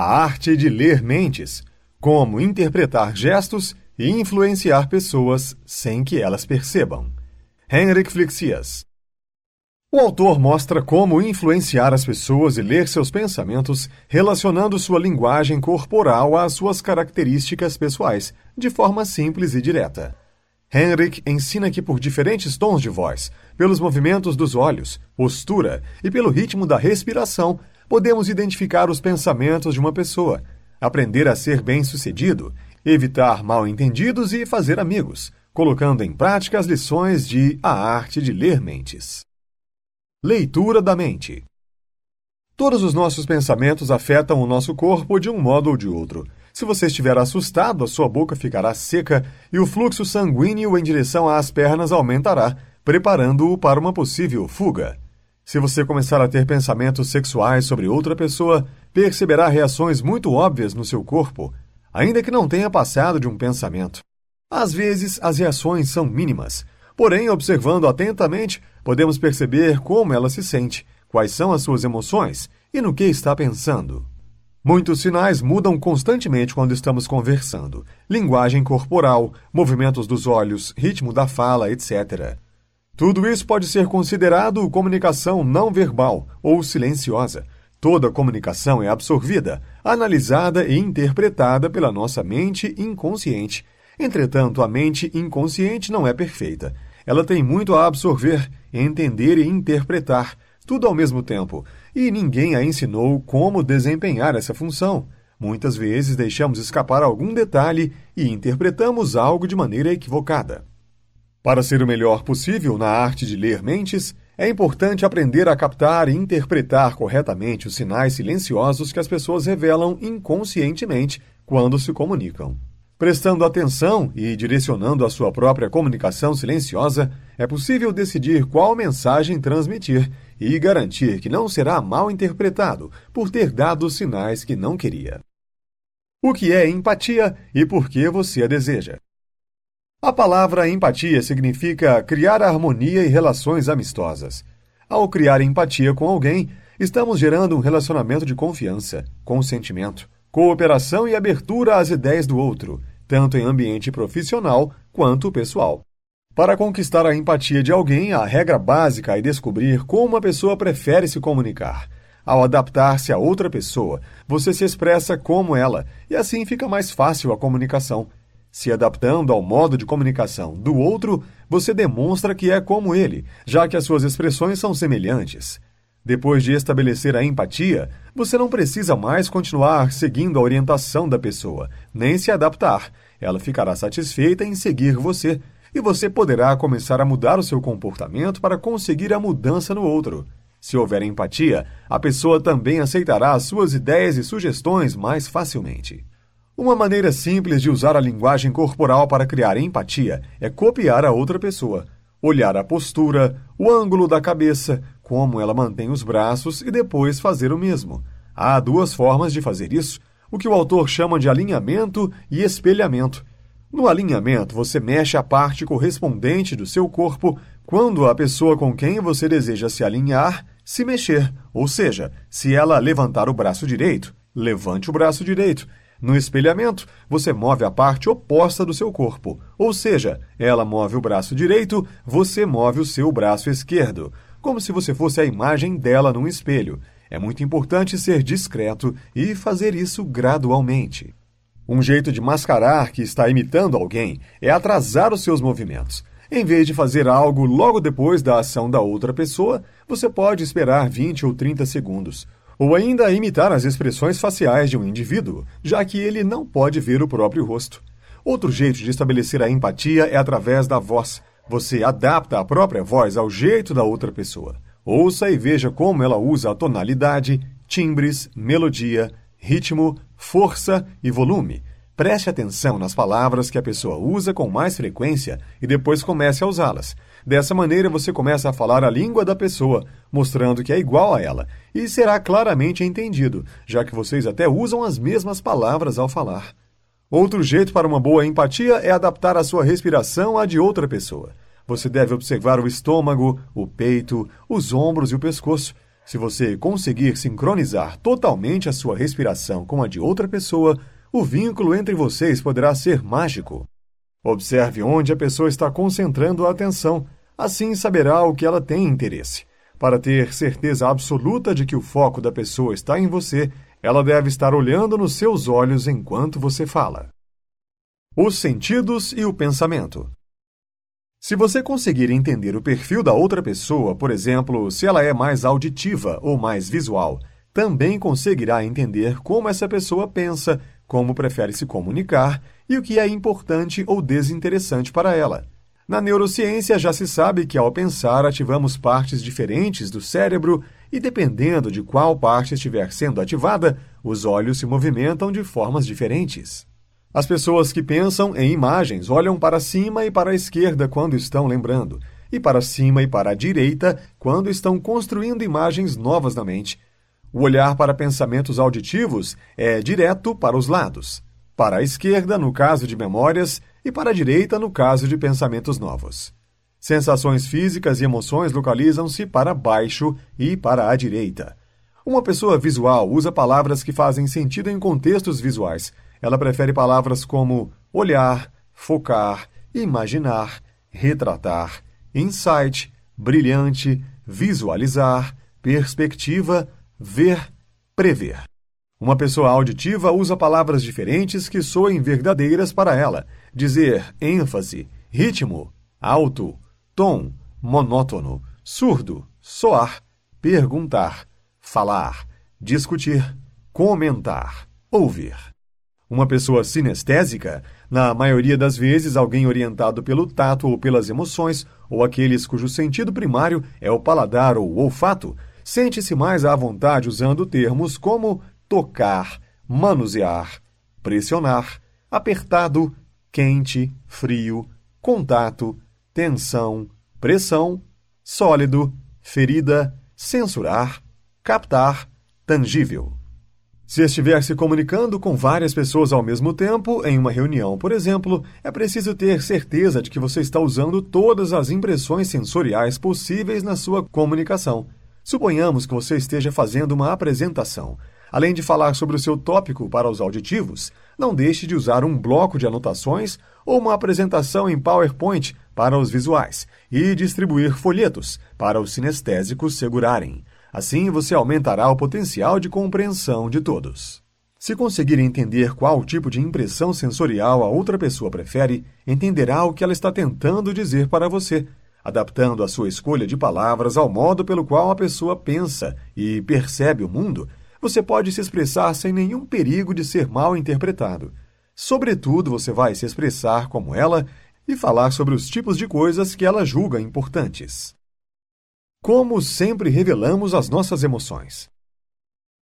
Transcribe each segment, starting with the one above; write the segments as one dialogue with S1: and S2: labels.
S1: A arte de ler mentes, como interpretar gestos e influenciar pessoas sem que elas percebam. Henrik Flixias. O autor mostra como influenciar as pessoas e ler seus pensamentos, relacionando sua linguagem corporal às suas características pessoais, de forma simples e direta. Henrik ensina que por diferentes tons de voz, pelos movimentos dos olhos, postura e pelo ritmo da respiração, podemos identificar os pensamentos de uma pessoa, aprender a ser bem-sucedido, evitar mal-entendidos e fazer amigos, colocando em prática as lições de A Arte de Ler Mentes. Leitura da mente. Todos os nossos pensamentos afetam o nosso corpo de um modo ou de outro. Se você estiver assustado, a sua boca ficará seca e o fluxo sanguíneo em direção às pernas aumentará, preparando-o para uma possível fuga. Se você começar a ter pensamentos sexuais sobre outra pessoa, perceberá reações muito óbvias no seu corpo, ainda que não tenha passado de um pensamento. Às vezes, as reações são mínimas, porém, observando atentamente, podemos perceber como ela se sente, quais são as suas emoções e no que está pensando. Muitos sinais mudam constantemente quando estamos conversando: linguagem corporal, movimentos dos olhos, ritmo da fala, etc. Tudo isso pode ser considerado comunicação não verbal ou silenciosa. Toda comunicação é absorvida, analisada e interpretada pela nossa mente inconsciente. Entretanto, a mente inconsciente não é perfeita. Ela tem muito a absorver, entender e interpretar, tudo ao mesmo tempo, e ninguém a ensinou como desempenhar essa função. Muitas vezes deixamos escapar algum detalhe e interpretamos algo de maneira equivocada. Para ser o melhor possível na arte de ler mentes, é importante aprender a captar e interpretar corretamente os sinais silenciosos que as pessoas revelam inconscientemente quando se comunicam. Prestando atenção e direcionando a sua própria comunicação silenciosa, é possível decidir qual mensagem transmitir e garantir que não será mal interpretado por ter dado sinais que não queria. O que é empatia e por que você a deseja? A palavra empatia significa criar harmonia e relações amistosas. Ao criar empatia com alguém, estamos gerando um relacionamento de confiança, consentimento, cooperação e abertura às ideias do outro, tanto em ambiente profissional quanto pessoal. Para conquistar a empatia de alguém, a regra básica é descobrir como a pessoa prefere se comunicar. Ao adaptar-se a outra pessoa, você se expressa como ela, e assim fica mais fácil a comunicação. Se adaptando ao modo de comunicação do outro, você demonstra que é como ele, já que as suas expressões são semelhantes. Depois de estabelecer a empatia, você não precisa mais continuar seguindo a orientação da pessoa, nem se adaptar. Ela ficará satisfeita em seguir você, e você poderá começar a mudar o seu comportamento para conseguir a mudança no outro. Se houver empatia, a pessoa também aceitará as suas ideias e sugestões mais facilmente. Uma maneira simples de usar a linguagem corporal para criar empatia é copiar a outra pessoa. Olhar a postura, o ângulo da cabeça, como ela mantém os braços e depois fazer o mesmo. Há duas formas de fazer isso, o que o autor chama de alinhamento e espelhamento. No alinhamento, você mexe a parte correspondente do seu corpo quando a pessoa com quem você deseja se alinhar se mexer, ou seja, se ela levantar o braço direito, levante o braço direito. No espelhamento, você move a parte oposta do seu corpo, ou seja, ela move o braço direito, você move o seu braço esquerdo, como se você fosse a imagem dela num espelho. É muito importante ser discreto e fazer isso gradualmente. Um jeito de mascarar que está imitando alguém é atrasar os seus movimentos. Em vez de fazer algo logo depois da ação da outra pessoa, você pode esperar 20 ou 30 segundos ou ainda imitar as expressões faciais de um indivíduo, já que ele não pode ver o próprio rosto. Outro jeito de estabelecer a empatia é através da voz. Você adapta a própria voz ao jeito da outra pessoa. Ouça e veja como ela usa a tonalidade, timbres, melodia, ritmo, força e volume. Preste atenção nas palavras que a pessoa usa com mais frequência e depois comece a usá-las. Dessa maneira, você começa a falar a língua da pessoa, mostrando que é igual a ela, e será claramente entendido, já que vocês até usam as mesmas palavras ao falar. Outro jeito para uma boa empatia é adaptar a sua respiração à de outra pessoa. Você deve observar o estômago, o peito, os ombros e o pescoço. Se você conseguir sincronizar totalmente a sua respiração com a de outra pessoa, o vínculo entre vocês poderá ser mágico. Observe onde a pessoa está concentrando a atenção, assim saberá o que ela tem interesse. Para ter certeza absoluta de que o foco da pessoa está em você, ela deve estar olhando nos seus olhos enquanto você fala. Os sentidos e o pensamento. Se você conseguir entender o perfil da outra pessoa, por exemplo, se ela é mais auditiva ou mais visual, também conseguirá entender como essa pessoa pensa, como prefere se comunicar e o que é importante ou desinteressante para ela. Na neurociência já se sabe que ao pensar ativamos partes diferentes do cérebro e dependendo de qual parte estiver sendo ativada, os olhos se movimentam de formas diferentes. As pessoas que pensam em imagens olham para cima e para a esquerda quando estão lembrando, e para cima e para a direita quando estão construindo imagens novas na mente. O olhar para pensamentos auditivos é direto para os lados para a esquerda, no caso de memórias, e para a direita, no caso de pensamentos novos. Sensações físicas e emoções localizam-se para baixo e para a direita. Uma pessoa visual usa palavras que fazem sentido em contextos visuais. Ela prefere palavras como olhar, focar, imaginar, retratar, insight, brilhante, visualizar, perspectiva, ver, prever. Uma pessoa auditiva usa palavras diferentes que soem verdadeiras para ela. Dizer ênfase, ritmo, alto, tom, monótono, surdo, soar, perguntar, falar, discutir, comentar, ouvir. Uma pessoa sinestésica, na maioria das vezes alguém orientado pelo tato ou pelas emoções, ou aqueles cujo sentido primário é o paladar ou o olfato, sente-se mais à vontade usando termos como tocar, manusear, pressionar, apertado, quente, frio, contato, tensão, pressão, sólido, ferida, censurar, captar, tangível. Se estiver se comunicando com várias pessoas ao mesmo tempo, em uma reunião, por exemplo, é preciso ter certeza de que você está usando todas as impressões sensoriais possíveis na sua comunicação. Suponhamos que você esteja fazendo uma apresentação. Além de falar sobre o seu tópico para os auditivos, não deixe de usar um bloco de anotações ou uma apresentação em PowerPoint para os visuais e distribuir folhetos para os sinestésicos segurarem. Assim você aumentará o potencial de compreensão de todos. Se conseguir entender qual tipo de impressão sensorial a outra pessoa prefere, entenderá o que ela está tentando dizer para você, adaptando a sua escolha de palavras ao modo pelo qual a pessoa pensa e percebe o mundo você pode se expressar sem nenhum perigo de ser mal interpretado. Sobretudo, você vai se expressar como ela e falar sobre os tipos de coisas que ela julga importantes. Como sempre revelamos as nossas emoções.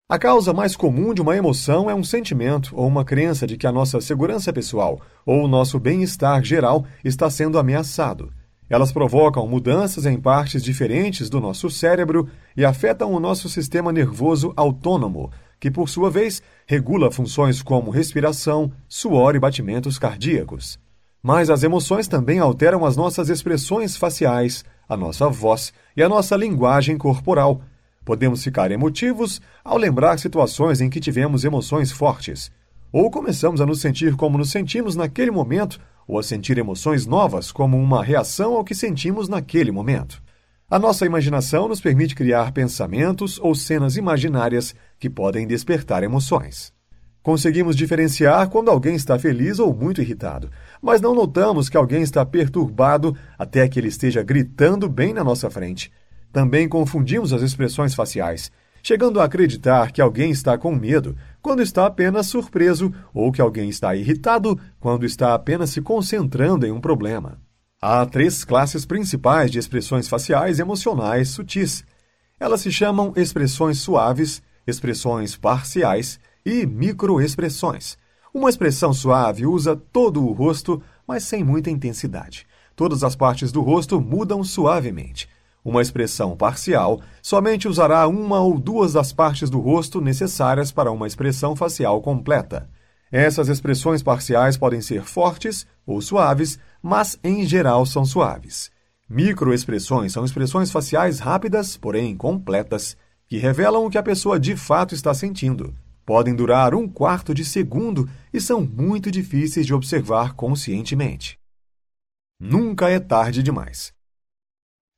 S1: A causa mais comum de uma emoção é um sentimento ou uma crença de que a nossa segurança pessoal ou o nosso bem-estar geral está sendo ameaçado. Elas provocam mudanças em partes diferentes do nosso cérebro e afetam o nosso sistema nervoso autônomo, que, por sua vez, regula funções como respiração, suor e batimentos cardíacos. Mas as emoções também alteram as nossas expressões faciais, a nossa voz e a nossa linguagem corporal. Podemos ficar emotivos ao lembrar situações em que tivemos emoções fortes, ou começamos a nos sentir como nos sentimos naquele momento ou a sentir emoções novas como uma reação ao que sentimos naquele momento. A nossa imaginação nos permite criar pensamentos ou cenas imaginárias que podem despertar emoções. Conseguimos diferenciar quando alguém está feliz ou muito irritado, mas não notamos que alguém está perturbado até que ele esteja gritando bem na nossa frente. Também confundimos as expressões faciais chegando a acreditar que alguém está com medo quando está apenas surpreso ou que alguém está irritado quando está apenas se concentrando em um problema. Há três classes principais de expressões faciais emocionais sutis. Elas se chamam expressões suaves, expressões parciais e microexpressões. Uma expressão suave usa todo o rosto, mas sem muita intensidade. Todas as partes do rosto mudam suavemente. Uma expressão parcial somente usará uma ou duas das partes do rosto necessárias para uma expressão facial completa. Essas expressões parciais podem ser fortes ou suaves, mas em geral são suaves. Microexpressões são expressões faciais rápidas, porém completas, que revelam o que a pessoa de fato está sentindo. Podem durar um quarto de segundo e são muito difíceis de observar conscientemente. Nunca é tarde demais.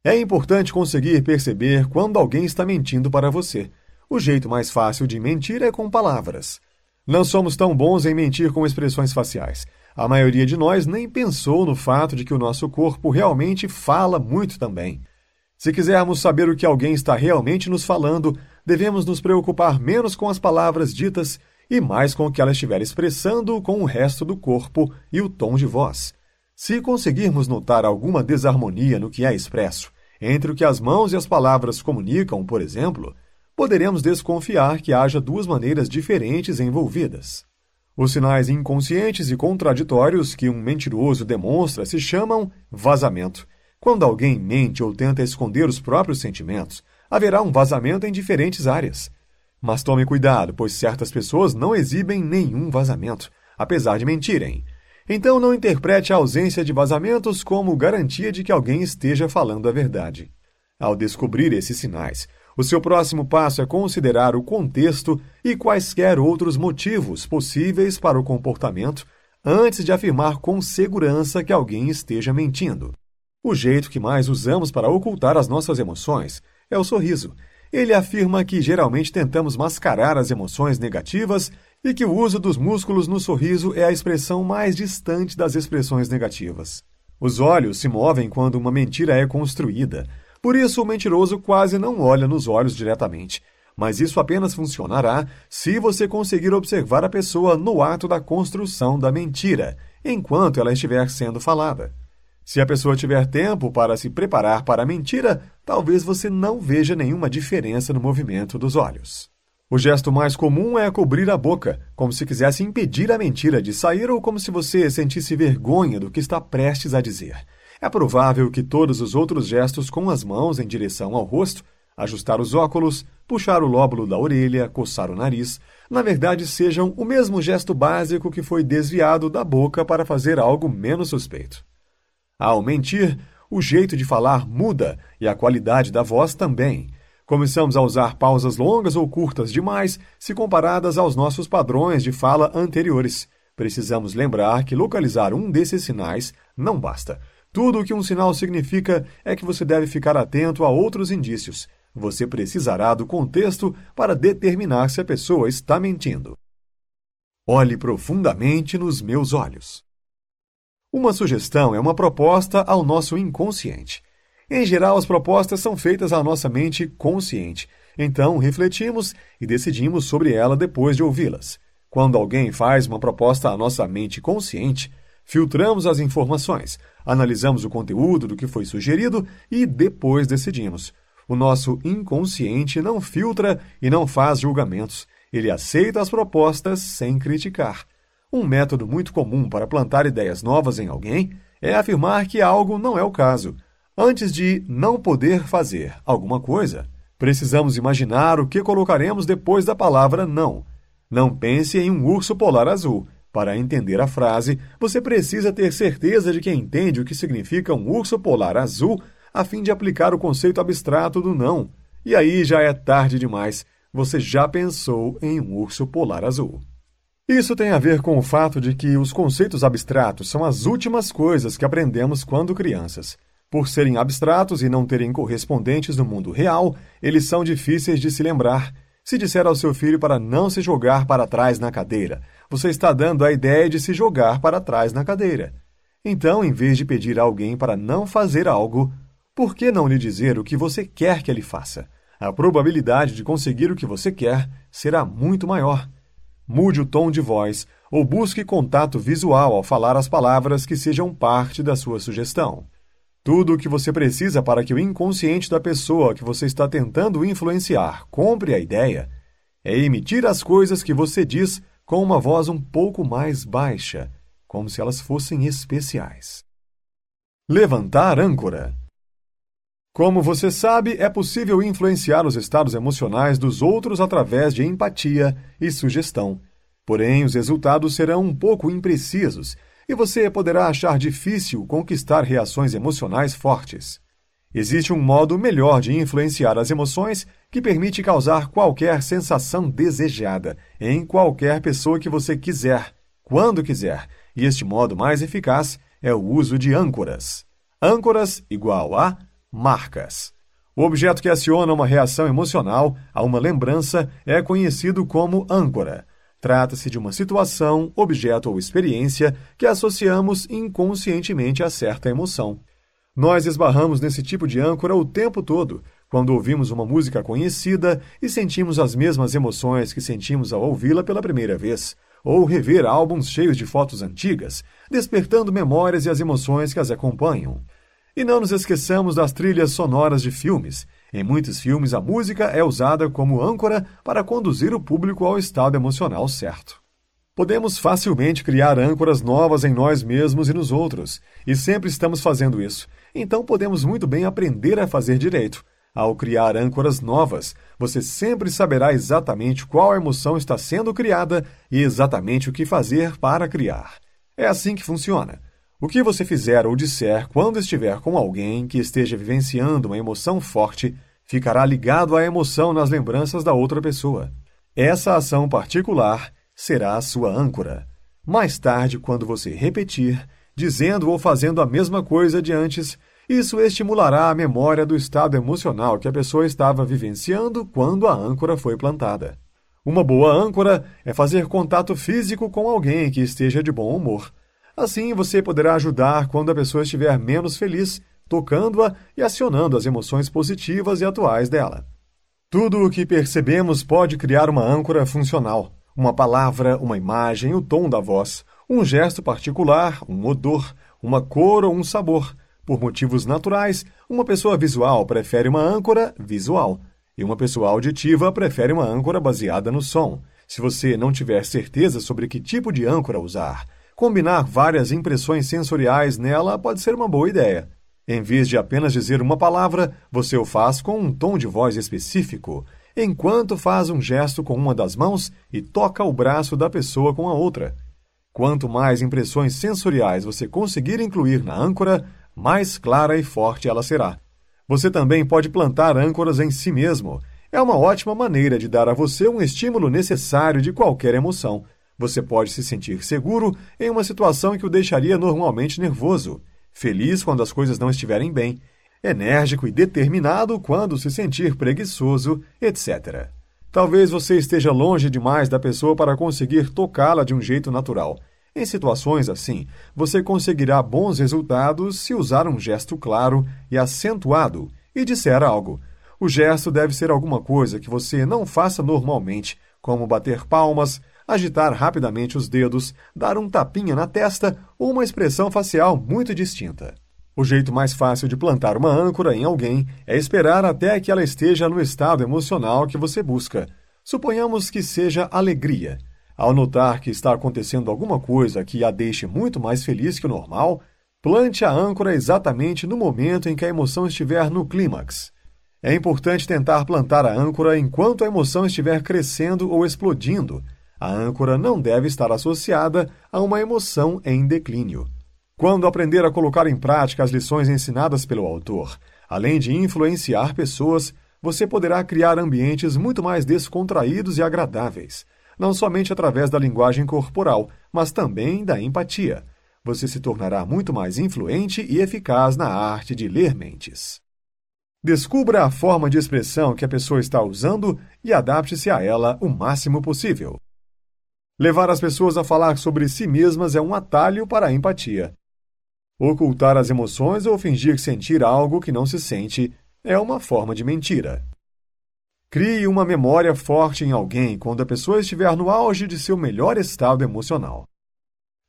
S1: É importante conseguir perceber quando alguém está mentindo para você. O jeito mais fácil de mentir é com palavras. Não somos tão bons em mentir com expressões faciais. A maioria de nós nem pensou no fato de que o nosso corpo realmente fala muito também. Se quisermos saber o que alguém está realmente nos falando, devemos nos preocupar menos com as palavras ditas e mais com o que ela estiver expressando com o resto do corpo e o tom de voz. Se conseguirmos notar alguma desarmonia no que é expresso, entre o que as mãos e as palavras comunicam, por exemplo, poderemos desconfiar que haja duas maneiras diferentes envolvidas. Os sinais inconscientes e contraditórios que um mentiroso demonstra se chamam vazamento. Quando alguém mente ou tenta esconder os próprios sentimentos, haverá um vazamento em diferentes áreas. Mas tome cuidado, pois certas pessoas não exibem nenhum vazamento, apesar de mentirem. Então não interprete a ausência de vazamentos como garantia de que alguém esteja falando a verdade. Ao descobrir esses sinais, o seu próximo passo é considerar o contexto e quaisquer outros motivos possíveis para o comportamento antes de afirmar com segurança que alguém esteja mentindo. O jeito que mais usamos para ocultar as nossas emoções é o sorriso. Ele afirma que geralmente tentamos mascarar as emoções negativas e que o uso dos músculos no sorriso é a expressão mais distante das expressões negativas. Os olhos se movem quando uma mentira é construída, por isso, o mentiroso quase não olha nos olhos diretamente. Mas isso apenas funcionará se você conseguir observar a pessoa no ato da construção da mentira, enquanto ela estiver sendo falada. Se a pessoa tiver tempo para se preparar para a mentira, talvez você não veja nenhuma diferença no movimento dos olhos. O gesto mais comum é cobrir a boca, como se quisesse impedir a mentira de sair ou como se você sentisse vergonha do que está prestes a dizer. É provável que todos os outros gestos com as mãos em direção ao rosto, ajustar os óculos, puxar o lóbulo da orelha, coçar o nariz, na verdade sejam o mesmo gesto básico que foi desviado da boca para fazer algo menos suspeito. Ao mentir, o jeito de falar muda e a qualidade da voz também. Começamos a usar pausas longas ou curtas demais se comparadas aos nossos padrões de fala anteriores. Precisamos lembrar que localizar um desses sinais não basta. Tudo o que um sinal significa é que você deve ficar atento a outros indícios. Você precisará do contexto para determinar se a pessoa está mentindo. Olhe profundamente nos meus olhos. Uma sugestão é uma proposta ao nosso inconsciente. Em geral, as propostas são feitas à nossa mente consciente, então refletimos e decidimos sobre ela depois de ouvi-las. Quando alguém faz uma proposta à nossa mente consciente, filtramos as informações, analisamos o conteúdo do que foi sugerido e depois decidimos. O nosso inconsciente não filtra e não faz julgamentos. Ele aceita as propostas sem criticar. Um método muito comum para plantar ideias novas em alguém é afirmar que algo não é o caso. Antes de não poder fazer alguma coisa, precisamos imaginar o que colocaremos depois da palavra não. Não pense em um urso polar azul. Para entender a frase, você precisa ter certeza de que entende o que significa um urso polar azul a fim de aplicar o conceito abstrato do não. E aí já é tarde demais. Você já pensou em um urso polar azul. Isso tem a ver com o fato de que os conceitos abstratos são as últimas coisas que aprendemos quando crianças. Por serem abstratos e não terem correspondentes no mundo real, eles são difíceis de se lembrar. Se disser ao seu filho para não se jogar para trás na cadeira, você está dando a ideia de se jogar para trás na cadeira. Então, em vez de pedir a alguém para não fazer algo, por que não lhe dizer o que você quer que ele faça? A probabilidade de conseguir o que você quer será muito maior. Mude o tom de voz ou busque contato visual ao falar as palavras que sejam parte da sua sugestão. Tudo o que você precisa para que o inconsciente da pessoa que você está tentando influenciar compre a ideia é emitir as coisas que você diz com uma voz um pouco mais baixa, como se elas fossem especiais. Levantar âncora. Como você sabe, é possível influenciar os estados emocionais dos outros através de empatia e sugestão. Porém, os resultados serão um pouco imprecisos e você poderá achar difícil conquistar reações emocionais fortes. Existe um modo melhor de influenciar as emoções que permite causar qualquer sensação desejada em qualquer pessoa que você quiser, quando quiser, e este modo mais eficaz é o uso de âncoras. Âncoras igual a marcas. O objeto que aciona uma reação emocional a uma lembrança é conhecido como âncora. Trata-se de uma situação, objeto ou experiência que associamos inconscientemente a certa emoção. Nós esbarramos nesse tipo de âncora o tempo todo, quando ouvimos uma música conhecida e sentimos as mesmas emoções que sentimos ao ouvi-la pela primeira vez, ou rever álbuns cheios de fotos antigas, despertando memórias e as emoções que as acompanham. E não nos esqueçamos das trilhas sonoras de filmes. Em muitos filmes, a música é usada como âncora para conduzir o público ao estado emocional certo. Podemos facilmente criar âncoras novas em nós mesmos e nos outros, e sempre estamos fazendo isso. Então podemos muito bem aprender a fazer direito. Ao criar âncoras novas, você sempre saberá exatamente qual emoção está sendo criada e exatamente o que fazer para criar. É assim que funciona. O que você fizer ou disser quando estiver com alguém que esteja vivenciando uma emoção forte ficará ligado à emoção nas lembranças da outra pessoa. Essa ação particular será a sua âncora. Mais tarde, quando você repetir, dizendo ou fazendo a mesma coisa de antes, isso estimulará a memória do estado emocional que a pessoa estava vivenciando quando a âncora foi plantada. Uma boa âncora é fazer contato físico com alguém que esteja de bom humor. Assim, você poderá ajudar quando a pessoa estiver menos feliz, tocando-a e acionando as emoções positivas e atuais dela. Tudo o que percebemos pode criar uma âncora funcional. Uma palavra, uma imagem, o tom da voz, um gesto particular, um odor, uma cor ou um sabor. Por motivos naturais, uma pessoa visual prefere uma âncora visual e uma pessoa auditiva prefere uma âncora baseada no som. Se você não tiver certeza sobre que tipo de âncora usar, combinar várias impressões sensoriais nela pode ser uma boa ideia. Em vez de apenas dizer uma palavra, você o faz com um tom de voz específico, enquanto faz um gesto com uma das mãos e toca o braço da pessoa com a outra. Quanto mais impressões sensoriais você conseguir incluir na âncora, mais clara e forte ela será. Você também pode plantar âncoras em si mesmo. É uma ótima maneira de dar a você um estímulo necessário de qualquer emoção. Você pode se sentir seguro em uma situação que o deixaria normalmente nervoso, feliz quando as coisas não estiverem bem enérgico e determinado quando se sentir preguiçoso, etc. Talvez você esteja longe demais da pessoa para conseguir tocá-la de um jeito natural. Em situações assim, você conseguirá bons resultados se usar um gesto claro e acentuado e disser algo. O gesto deve ser alguma coisa que você não faça normalmente, como bater palmas, agitar rapidamente os dedos, dar um tapinha na testa ou uma expressão facial muito distinta. O jeito mais fácil de plantar uma âncora em alguém é esperar até que ela esteja no estado emocional que você busca. Suponhamos que seja alegria. Ao notar que está acontecendo alguma coisa que a deixe muito mais feliz que o normal, plante a âncora exatamente no momento em que a emoção estiver no clímax. É importante tentar plantar a âncora enquanto a emoção estiver crescendo ou explodindo. A âncora não deve estar associada a uma emoção em declínio. Quando aprender a colocar em prática as lições ensinadas pelo autor, além de influenciar pessoas, você poderá criar ambientes muito mais descontraídos e agradáveis, não somente através da linguagem corporal, mas também da empatia. Você se tornará muito mais influente e eficaz na arte de ler mentes. Descubra a forma de expressão que a pessoa está usando e adapte-se a ela o máximo possível. Levar as pessoas a falar sobre si mesmas é um atalho para a empatia. Ocultar as emoções ou fingir sentir algo que não se sente é uma forma de mentira. Crie uma memória forte em alguém quando a pessoa estiver no auge de seu melhor estado emocional.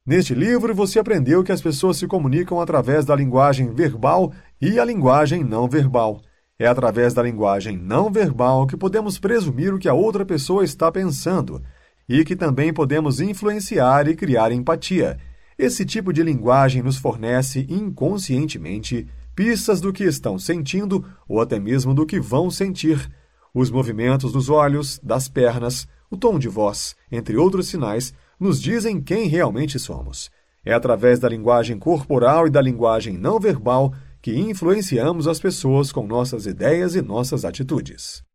S1: Neste livro, você aprendeu que as pessoas se comunicam através da linguagem verbal e a linguagem não verbal. É através da linguagem não verbal que podemos presumir o que a outra pessoa está pensando e que também podemos influenciar e criar empatia, esse tipo de linguagem nos fornece inconscientemente pistas do que estão sentindo ou até mesmo do que vão sentir. Os movimentos dos olhos, das pernas, o tom de voz, entre outros sinais, nos dizem quem realmente somos. É através da linguagem corporal e da linguagem não verbal que influenciamos as pessoas com nossas ideias e nossas atitudes.